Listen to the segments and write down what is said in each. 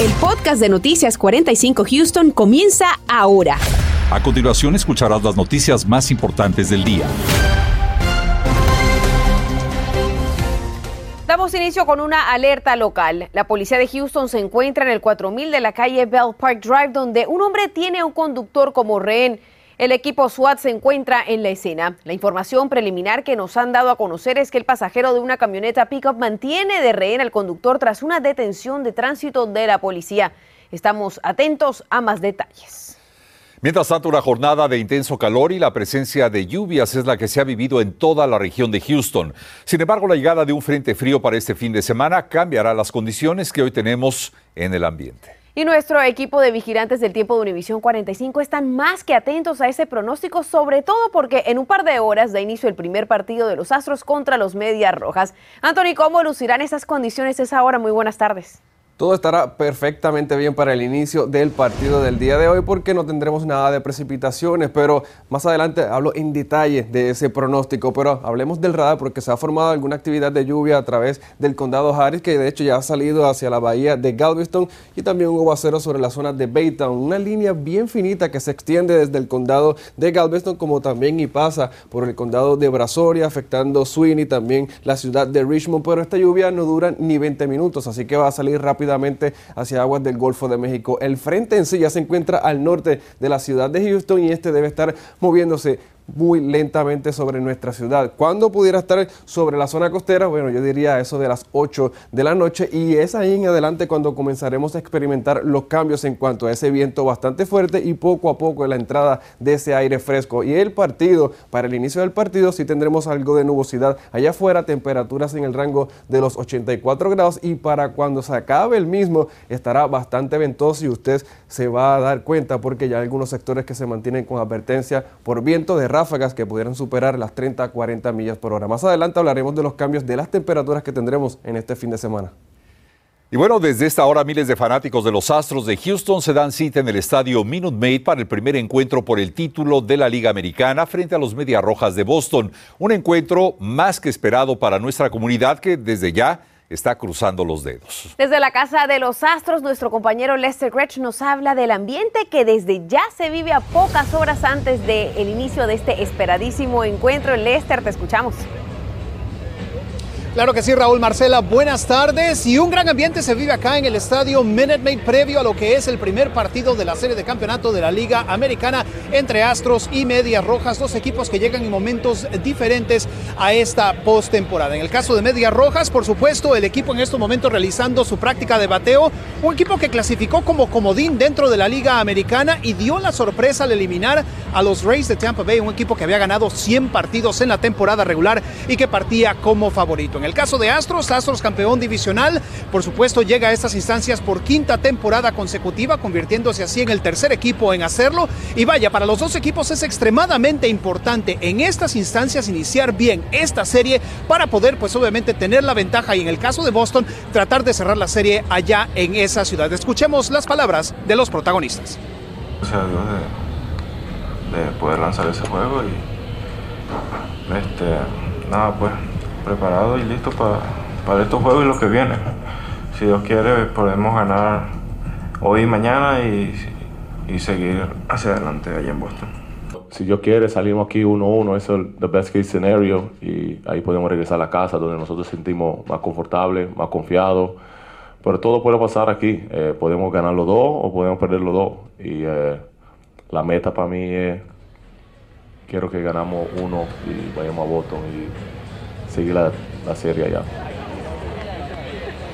El podcast de Noticias 45 Houston comienza ahora. A continuación escucharás las noticias más importantes del día. Damos inicio con una alerta local. La policía de Houston se encuentra en el 4000 de la calle Bell Park Drive, donde un hombre tiene a un conductor como rehén. El equipo SWAT se encuentra en la escena. La información preliminar que nos han dado a conocer es que el pasajero de una camioneta pickup mantiene de rehén al conductor tras una detención de tránsito de la policía. Estamos atentos a más detalles. Mientras tanto, una jornada de intenso calor y la presencia de lluvias es la que se ha vivido en toda la región de Houston. Sin embargo, la llegada de un frente frío para este fin de semana cambiará las condiciones que hoy tenemos en el ambiente. Y nuestro equipo de vigilantes del tiempo de Univisión 45 están más que atentos a ese pronóstico, sobre todo porque en un par de horas da inicio el primer partido de los Astros contra los Medias Rojas. Anthony, ¿cómo lucirán esas condiciones esa hora? Muy buenas tardes. Todo estará perfectamente bien para el inicio del partido del día de hoy porque no tendremos nada de precipitaciones, pero más adelante hablo en detalle de ese pronóstico, pero hablemos del radar porque se ha formado alguna actividad de lluvia a través del condado Harris que de hecho ya ha salido hacia la bahía de Galveston y también hubo acero sobre la zona de Baytown, una línea bien finita que se extiende desde el condado de Galveston como también y pasa por el condado de Brazoria afectando Sweeney, también la ciudad de Richmond, pero esta lluvia no dura ni 20 minutos, así que va a salir rápido hacia aguas del Golfo de México. El frente en sí ya se encuentra al norte de la ciudad de Houston y este debe estar moviéndose muy lentamente sobre nuestra ciudad. ¿Cuándo pudiera estar sobre la zona costera? Bueno, yo diría eso de las 8 de la noche y es ahí en adelante cuando comenzaremos a experimentar los cambios en cuanto a ese viento bastante fuerte y poco a poco la entrada de ese aire fresco. Y el partido, para el inicio del partido, sí tendremos algo de nubosidad allá afuera, temperaturas en el rango de los 84 grados y para cuando se acabe el mismo estará bastante ventoso y usted se va a dar cuenta porque ya hay algunos sectores que se mantienen con advertencia por viento de ráfagas que pudieran superar las 30 a 40 millas por hora. Más adelante hablaremos de los cambios de las temperaturas que tendremos en este fin de semana. Y bueno, desde esta hora miles de fanáticos de los Astros de Houston se dan cita en el estadio Minute Maid para el primer encuentro por el título de la Liga Americana frente a los Medias Rojas de Boston. Un encuentro más que esperado para nuestra comunidad que desde ya está cruzando los dedos. Desde la Casa de los Astros, nuestro compañero Lester Gretsch nos habla del ambiente que desde ya se vive a pocas horas antes del inicio de este esperadísimo encuentro. Lester, te escuchamos. Claro que sí, Raúl Marcela, buenas tardes. Y un gran ambiente se vive acá en el estadio Minute Maid previo a lo que es el primer partido de la serie de campeonato de la Liga Americana entre Astros y Medias Rojas, dos equipos que llegan en momentos diferentes a esta postemporada. En el caso de Medias Rojas, por supuesto, el equipo en estos momentos realizando su práctica de bateo, un equipo que clasificó como comodín dentro de la Liga Americana y dio la sorpresa al eliminar a los Rays de Tampa Bay, un equipo que había ganado 100 partidos en la temporada regular y que partía como favorito. En el caso de Astros, Astros campeón divisional, por supuesto llega a estas instancias por quinta temporada consecutiva, convirtiéndose así en el tercer equipo en hacerlo. Y vaya, para los dos equipos es extremadamente importante en estas instancias iniciar bien esta serie para poder pues obviamente tener la ventaja y en el caso de Boston tratar de cerrar la serie allá en esa ciudad. Escuchemos las palabras de los protagonistas. Gracias a Dios de, de poder lanzar ese juego y este, nada pues preparado y listo para, para estos juegos y lo que viene. Si Dios quiere, podemos ganar hoy y mañana y, y seguir hacia adelante allá en Boston. Si Dios quiere, salimos aquí 1-1, eso es el best case scenario y ahí podemos regresar a la casa donde nosotros sentimos más confortables, más confiados. Pero todo puede pasar aquí. Eh, podemos ganar los dos o podemos perder los dos. Y eh, la meta para mí es, quiero que ganamos uno y vayamos a Boston la, serie allá.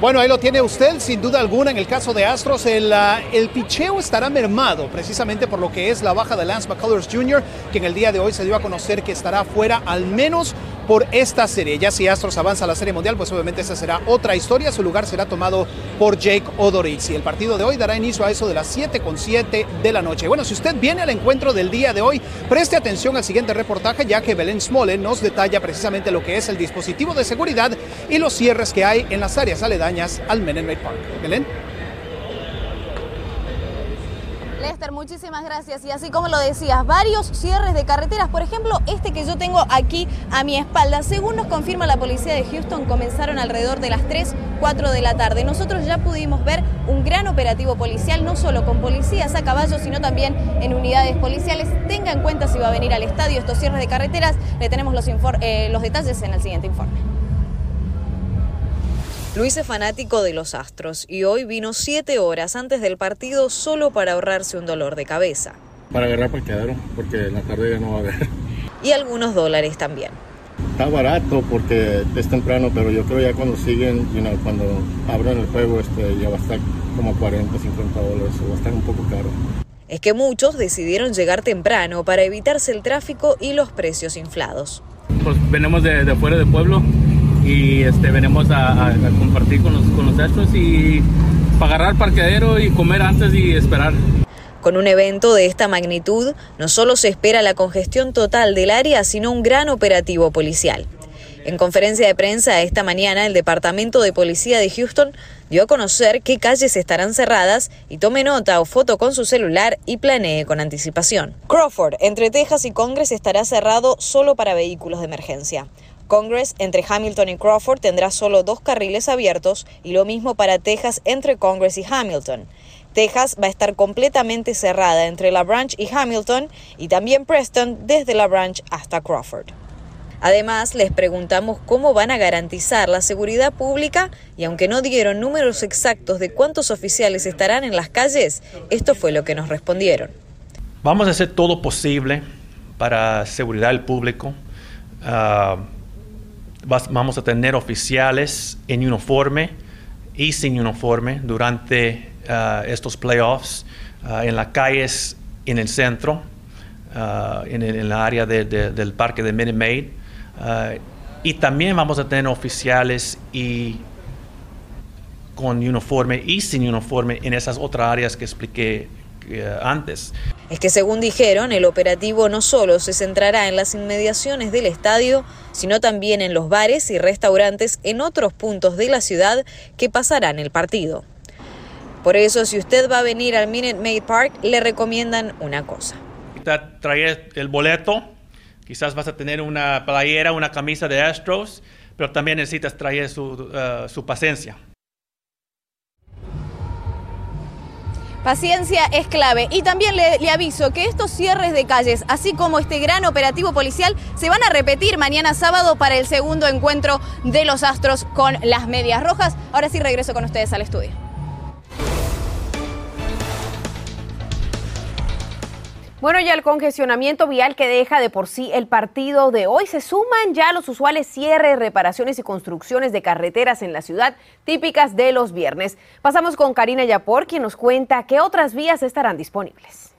Bueno, ahí lo tiene usted, sin duda alguna. En el caso de Astros, el, uh, el picheo estará mermado precisamente por lo que es la baja de Lance McCullers Jr., que en el día de hoy se dio a conocer que estará fuera al menos por esta serie. Ya si Astros avanza a la Serie Mundial, pues obviamente esa será otra historia. Su lugar será tomado por Jake Odorizzi. El partido de hoy dará inicio a eso de las 7 con 7 de la noche. Bueno, si usted viene al encuentro del día de hoy, preste atención al siguiente reportaje, ya que Belén Smole nos detalla precisamente lo que es el dispositivo de seguridad y los cierres que hay en las áreas aledañas al Menenmate Park. Belén. Lester, muchísimas gracias. Y así como lo decías, varios cierres de carreteras, por ejemplo, este que yo tengo aquí a mi espalda, según nos confirma la policía de Houston, comenzaron alrededor de las 3, 4 de la tarde. Nosotros ya pudimos ver un gran operativo policial, no solo con policías a caballo, sino también en unidades policiales. Tenga en cuenta si va a venir al estadio estos cierres de carreteras. Le tenemos los, eh, los detalles en el siguiente informe. Luis es fanático de los Astros y hoy vino siete horas antes del partido solo para ahorrarse un dolor de cabeza. Para agarrar parqueadero, porque en la tarde ya no va a haber. Y algunos dólares también. Está barato porque es temprano, pero yo creo ya cuando siguen, cuando abran el juego, este, ya va a estar como 40, 50 dólares, o va a estar un poco caro. Es que muchos decidieron llegar temprano para evitarse el tráfico y los precios inflados. Pues venimos de, de fuera del pueblo y este, venimos a, compartir con los, con los astros y para agarrar parqueadero y comer antes y esperar. Con un evento de esta magnitud, no solo se espera la congestión total del área, sino un gran operativo policial. En conferencia de prensa esta mañana, el Departamento de Policía de Houston dio a conocer qué calles estarán cerradas y tome nota o foto con su celular y planee con anticipación. Crawford, entre Texas y Congress, estará cerrado solo para vehículos de emergencia. Congress entre Hamilton y Crawford tendrá solo dos carriles abiertos y lo mismo para Texas entre Congress y Hamilton. Texas va a estar completamente cerrada entre La Branch y Hamilton y también Preston desde La Branch hasta Crawford. Además, les preguntamos cómo van a garantizar la seguridad pública y aunque no dieron números exactos de cuántos oficiales estarán en las calles, esto fue lo que nos respondieron. Vamos a hacer todo posible para seguridad del público. Ah, vamos a tener oficiales en uniforme y sin uniforme durante uh, estos playoffs uh, en las calles en el centro, uh, en, el, área del parque de Minute Maid. y también vamos a tener oficiales y con uniforme y sin uniforme en esas otras áreas que expliqué antes. Es que según dijeron, el operativo no solo se centrará en las inmediaciones del estadio, sino también en los bares y restaurantes en otros puntos de la ciudad que pasarán el partido. Por eso, si usted va a venir al Minute Maid Park, le recomiendan una cosa. Trae el boleto, quizás vas a tener una playera, una camisa de Astros, pero también necesitas traer su, uh, su paciencia. Paciencia es clave. Y también le, aviso que estos cierres de calles, así como este gran operativo policial, se van a repetir mañana sábado para el segundo encuentro de los Astros con las Medias Rojas. Ahora sí regreso con ustedes al estudio. Bueno, y al congestionamiento vial que deja de por sí el partido de hoy se suman ya los usuales cierres, reparaciones y construcciones de carreteras en la ciudad típicas de los viernes. Pasamos con Karina Yapor, quien nos cuenta qué otras vías estarán disponibles.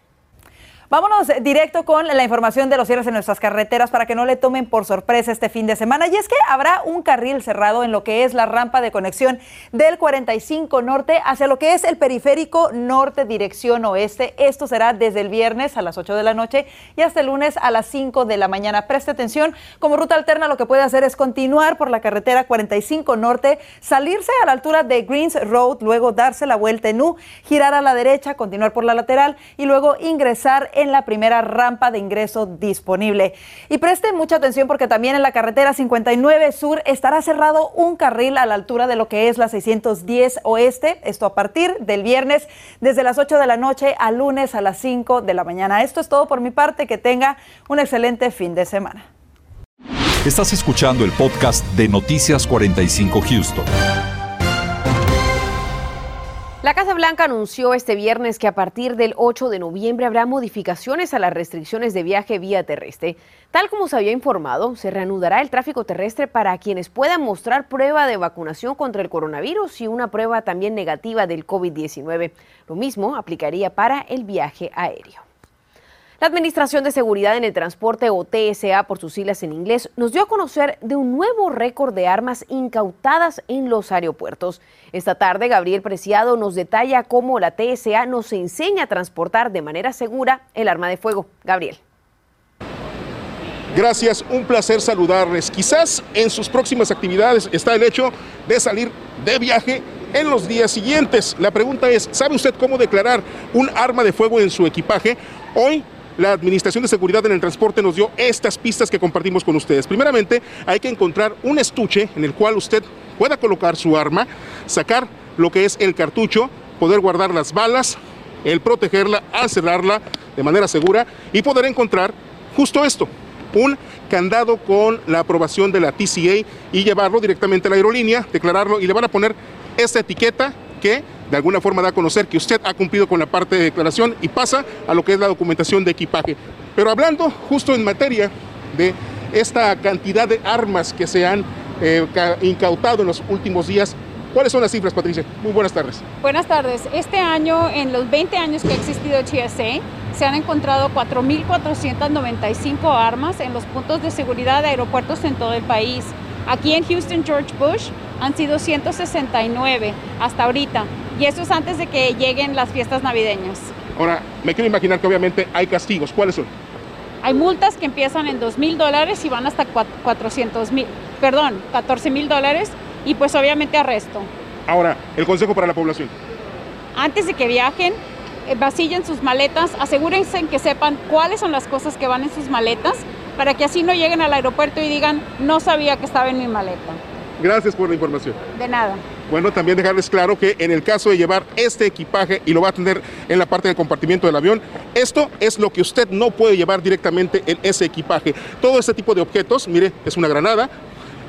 Vámonos directo con la información de los cierres en nuestras carreteras para que no le tomen por sorpresa este fin de semana. Y es que habrá un carril cerrado en lo que es la rampa de conexión del 45 norte hacia lo que es el periférico norte dirección oeste. Esto será desde el viernes a las 8 de la noche y hasta el lunes a las 5 de la mañana. Preste atención, como ruta alterna lo que puede hacer es continuar por la carretera 45 norte, salirse a la altura de Greens Road, luego darse la vuelta en U, girar a la derecha, continuar por la lateral y luego ingresar en la primera rampa de ingreso disponible. Y presten mucha atención porque también en la carretera 59 Sur estará cerrado un carril a la altura de lo que es la 610 Oeste, esto a partir del viernes desde las 8 de la noche al lunes a las 5 de la mañana. Esto es todo por mi parte, que tenga un excelente fin de semana. Estás escuchando el podcast de Noticias 45 Houston. La Casa Blanca anunció este viernes que a partir del 8 de noviembre habrá modificaciones a las restricciones de viaje vía terrestre. Tal como se había informado, se reanudará el tráfico terrestre para quienes puedan mostrar prueba de vacunación contra el coronavirus y una prueba también negativa del COVID-19. Lo mismo aplicaría para el viaje aéreo. La Administración de Seguridad en el Transporte, o TSA por sus siglas en inglés, nos dio a conocer de un nuevo récord de armas incautadas en los aeropuertos. Esta tarde, Gabriel Preciado nos detalla cómo la TSA nos enseña a transportar de manera segura el arma de fuego. Gabriel. Gracias, un placer saludarles. Quizás en sus próximas actividades está el hecho de salir de viaje en los días siguientes. La pregunta es, ¿sabe usted cómo declarar un arma de fuego en su equipaje? Hoy la Administración de Seguridad en el Transporte nos dio estas pistas que compartimos con ustedes. Primeramente, hay que encontrar un estuche en el cual usted pueda colocar su arma, sacar lo que es el cartucho, poder guardar las balas, el protegerla, al cerrarla de manera segura y poder encontrar justo esto, un candado con la aprobación de la TCA y llevarlo directamente a la aerolínea, declararlo y le van a poner esta etiqueta que de alguna forma da a conocer que usted ha cumplido con la parte de declaración y pasa a lo que es la documentación de equipaje. Pero hablando justo en materia de esta cantidad de armas que se han eh, incautado en los últimos días, ¿Cuáles son las cifras, Patricia? Muy buenas tardes. Buenas tardes. Este año, en los 20 años que ha existido TSA, se han encontrado 4.495 armas en los puntos de seguridad de aeropuertos en todo el país. Aquí en Houston, George Bush, han sido 169 hasta ahorita. Y eso es antes de que lleguen las fiestas navideñas. Ahora, me quiero imaginar que obviamente hay castigos. ¿Cuáles son? Hay multas que empiezan en 2 mil dólares y van hasta 400 mil, perdón, 14 mil dólares y pues obviamente arresto. Ahora, el consejo para la población. Antes de que viajen, eh, vasillen sus maletas, asegúrense que sepan cuáles son las cosas que van en sus maletas para que así no lleguen al aeropuerto y digan, no sabía que estaba en mi maleta. Gracias por la información. De nada. Bueno, también dejarles claro que en el caso de llevar este equipaje y lo va a tener en la parte del compartimiento del avión, esto es lo que usted no puede llevar directamente en ese equipaje. Todo este tipo de objetos, mire, es una granada,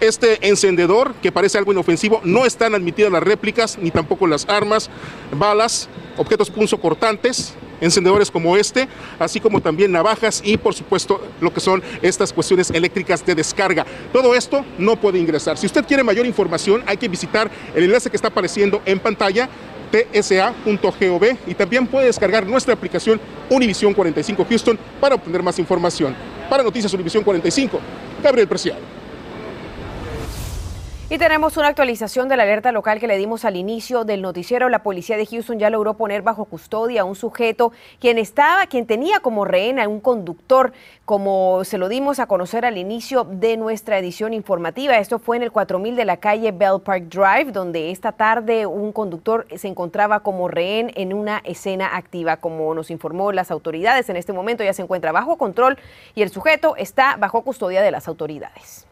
este encendedor, que parece algo inofensivo, no están admitidas las réplicas ni tampoco las armas, balas, objetos cortantes, encendedores como este, así como también navajas y por supuesto lo que son estas cuestiones eléctricas de descarga. Todo esto no puede ingresar. Si usted quiere mayor información, hay que visitar el enlace que está apareciendo en pantalla tsa.gov y también puede descargar nuestra aplicación Univisión 45 Houston para obtener más información. Para Noticias Univisión 45, Gabriel Preciado. Y tenemos una actualización de la alerta local que le dimos al inicio del noticiero. La policía de Houston ya logró poner bajo custodia a un sujeto quien estaba, quien tenía como rehén a un conductor, como se lo dimos a conocer al inicio de nuestra edición informativa. Esto fue en el 4000 de la calle Bell Park Drive, donde esta tarde un conductor se encontraba como rehén en una escena activa, como nos informó las autoridades. En este momento ya se encuentra bajo control y el sujeto está bajo custodia de las autoridades.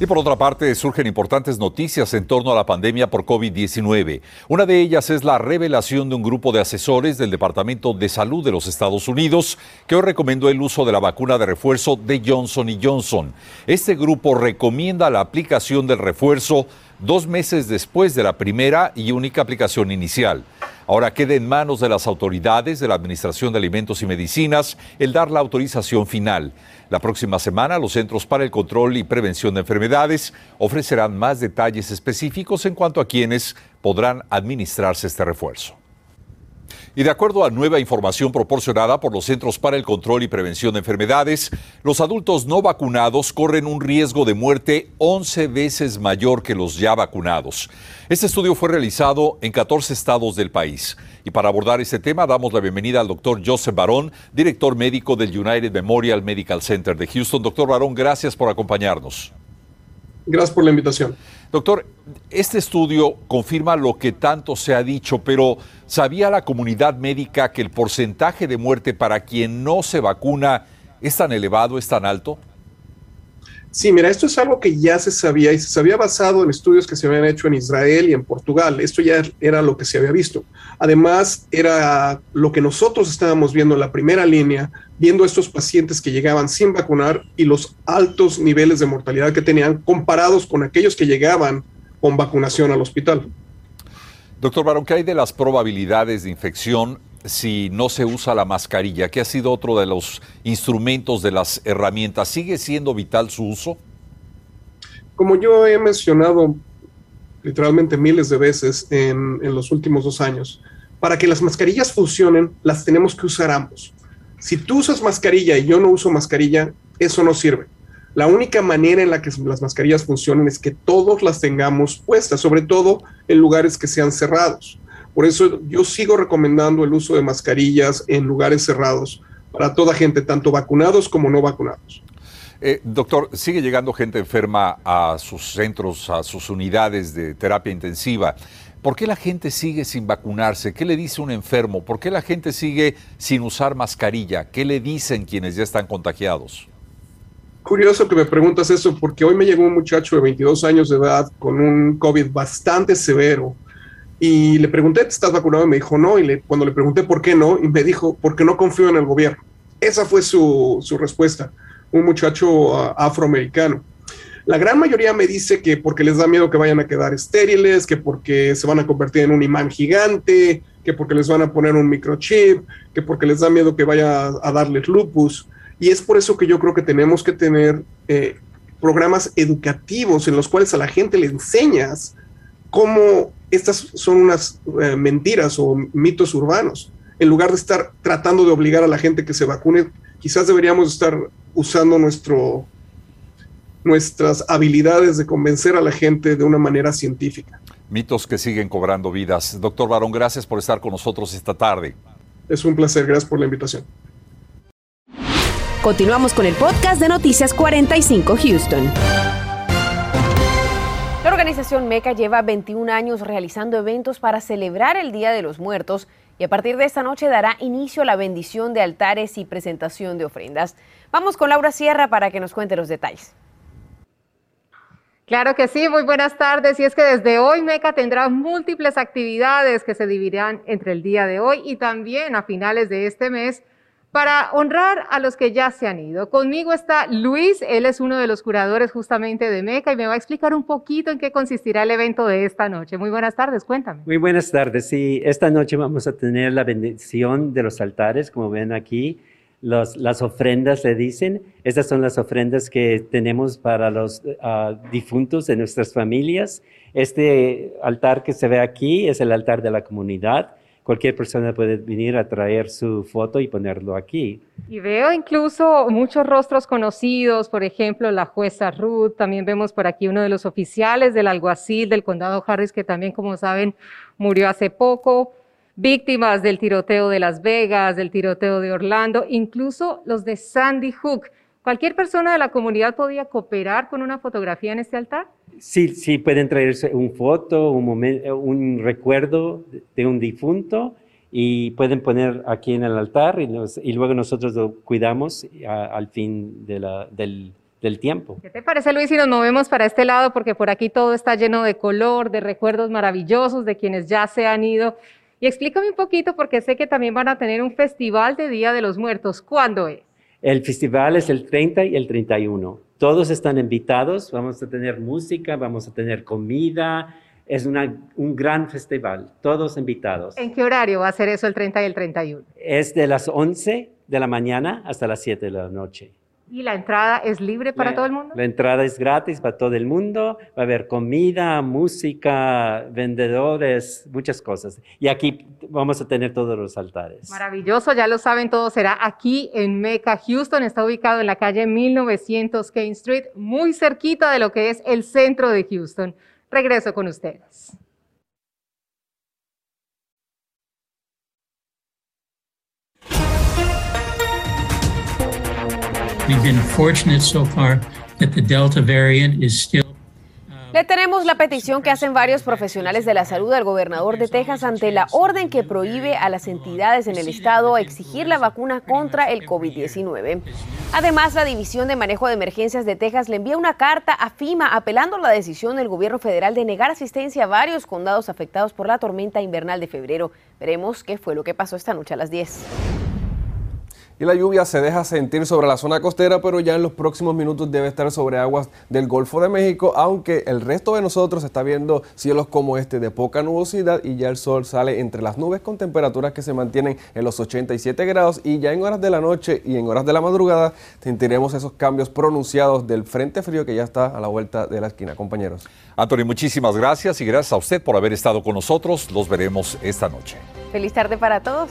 Y por otra parte, surgen importantes noticias en torno a la pandemia por COVID-19. Una de ellas es la revelación de un grupo de asesores del Departamento de Salud de los Estados Unidos que hoy recomendó el uso de la vacuna de refuerzo de Johnson Johnson. Este grupo recomienda la aplicación del refuerzo dos meses después de la primera y única aplicación inicial. Ahora queda en manos de las autoridades de la Administración de Alimentos y Medicinas el dar la autorización final. La próxima semana los Centros para el Control y Prevención de Enfermedades ofrecerán más detalles específicos en cuanto a quienes podrán administrarse este refuerzo. Y de acuerdo a nueva información proporcionada por los Centros para el Control y Prevención de Enfermedades, los adultos no vacunados corren un riesgo de muerte 11 veces mayor que los ya vacunados. Este estudio fue realizado en 14 estados del país. Y para abordar este tema damos la bienvenida al doctor Joseph Barón, director médico del United Memorial Medical Center de Houston. Doctor Barón, gracias por acompañarnos. Gracias por la invitación. Doctor, este estudio confirma lo que tanto se ha dicho, pero ¿sabía la comunidad médica que el porcentaje de muerte para quien no se vacuna es tan elevado, es tan alto? Sí, mira, esto es algo que ya se sabía y se sabía basado en estudios que se habían hecho en Israel y en Portugal. Esto ya era lo que se había visto. Además, era lo que nosotros estábamos viendo en la primera línea, viendo estos pacientes que llegaban sin vacunar y los altos niveles de mortalidad que tenían comparados con aquellos que llegaban con vacunación al hospital. Doctor Barón, ¿qué hay de las probabilidades de infección si no se usa la mascarilla, que ha sido otro de los instrumentos de las herramientas? ¿Sigue siendo vital su uso? Como yo he mencionado literalmente miles de veces en, en los últimos dos años, para que las mascarillas funcionen, las tenemos que usar ambos. Si tú usas mascarilla y yo no uso mascarilla, eso no sirve. La única manera en la que las mascarillas funcionen es que todos las tengamos puestas, sobre todo en lugares que sean cerrados. Por eso yo sigo recomendando el uso de mascarillas en lugares cerrados para toda gente, tanto vacunados como no vacunados. Eh, doctor, sigue llegando gente enferma a sus centros, a sus unidades de terapia intensiva. ¿Por qué la gente sigue sin vacunarse? ¿Qué le dice un enfermo? ¿Por qué la gente sigue sin usar mascarilla? ¿Qué le dicen quienes ya están contagiados? Curioso que me preguntas eso, porque hoy me llegó un muchacho de 22 años de edad con un COVID bastante severo y le pregunté, ¿estás vacunado? Y me dijo, no. Y cuando le pregunté por qué no, y me dijo, porque no confío en el gobierno. Esa fue su, su respuesta. Un muchacho uh, afroamericano. La gran mayoría me dice que porque les da miedo que vayan a quedar estériles, que porque se van a convertir en un imán gigante, que porque les van a poner un microchip, que porque les da miedo que vaya a, darles lupus. Y es por eso que yo creo que tenemos que tener eh, programas educativos en los cuales a la gente le enseñas cómo estas son unas eh, mentiras o mitos urbanos. En lugar de estar tratando de obligar a la gente que se vacune, quizás deberíamos estar usando nuestro, nuestras habilidades de convencer a la gente de una manera científica. Mitos que siguen cobrando vidas. Doctor Barón, gracias por estar con nosotros esta tarde. Es un placer, gracias por la invitación. Continuamos con el podcast de Noticias 45 Houston. La organización MECA lleva 21 años realizando eventos para celebrar el Día de los Muertos y a partir de esta noche dará inicio a la bendición de altares y presentación de ofrendas. Vamos con Laura Sierra para que nos cuente los detalles. Claro que sí, muy buenas tardes. Y es que desde hoy MECA tendrá múltiples actividades que se dividirán entre el día de hoy y también a finales de este mes para honrar a los que ya se han ido. Conmigo está Luis, él es uno de los curadores justamente de MECA y me va a explicar un poquito en qué consistirá el evento de esta noche. Muy buenas tardes, cuéntame. Muy buenas tardes, sí, esta noche vamos a tener la bendición de los altares, como ven aquí. las ofrendas le dicen. Estas son las ofrendas que tenemos para los ah, difuntos de nuestras familias. Este altar que se ve aquí es el altar de la comunidad cualquier persona puede venir a traer su foto y ponerlo aquí. Y veo incluso muchos rostros conocidos, por ejemplo, la jueza Ruth, también vemos por aquí uno de los oficiales del alguacil del condado Harris, que también, como saben, murió hace poco, víctimas del tiroteo de Las Vegas, del tiroteo de Orlando, incluso los de Sandy Hook. ¿Cualquier persona de la comunidad podía cooperar con una fotografía en este altar? Sí, sí, pueden traerse un foto, un, un recuerdo de un difunto y pueden poner aquí en el altar y, luego nosotros lo cuidamos al fin del, del tiempo. ¿Qué te parece, Luis, si nos movemos para este lado? Porque por aquí todo está lleno de color, de recuerdos maravillosos de quienes ya se han ido. Y explícame un poquito, porque sé que también van a tener un festival de Día de los Muertos. ¿Cuándo es? El festival es el 30 y el 31. Todos están invitados, vamos a tener música, vamos a tener comida. Es un gran festival, todos invitados. ¿En qué horario va a ser eso el 30 y el 31? Es de las 11 de la mañana hasta las 7 de la noche. ¿Y la entrada es libre para todo el mundo? La entrada es gratis para todo el mundo. Va a haber comida, música, vendedores, muchas cosas. Y aquí vamos a tener todos los altares. Maravilloso, ya lo saben todos. Será aquí en Mecca, Houston. Está ubicado en la calle 1900 Kane Street, muy cerquita de lo que es el centro de Houston. Regreso con ustedes. Le tenemos la petición que hacen varios profesionales de la salud al gobernador de Texas ante la orden que prohíbe a las entidades en el estado exigir la vacuna contra el COVID-19. Además, la División de Manejo de Emergencias de Texas le envía una carta a FIMA apelando a la decisión del gobierno federal de negar asistencia a varios condados afectados por la tormenta invernal de febrero. Veremos qué fue lo que pasó esta noche a las 10 y la lluvia se deja sentir sobre la zona costera, pero ya en los próximos minutos debe estar sobre aguas del Golfo de México, aunque el resto de nosotros está viendo cielos como este de poca nubosidad y ya el sol sale entre las nubes con temperaturas que se mantienen en los 87 grados y ya en horas de la noche y en horas de la madrugada sentiremos esos cambios pronunciados del frente frío que ya está a la vuelta de la esquina, compañeros. Anthony, muchísimas gracias y gracias a usted por haber estado con nosotros. Los veremos esta noche. Feliz tarde para todos.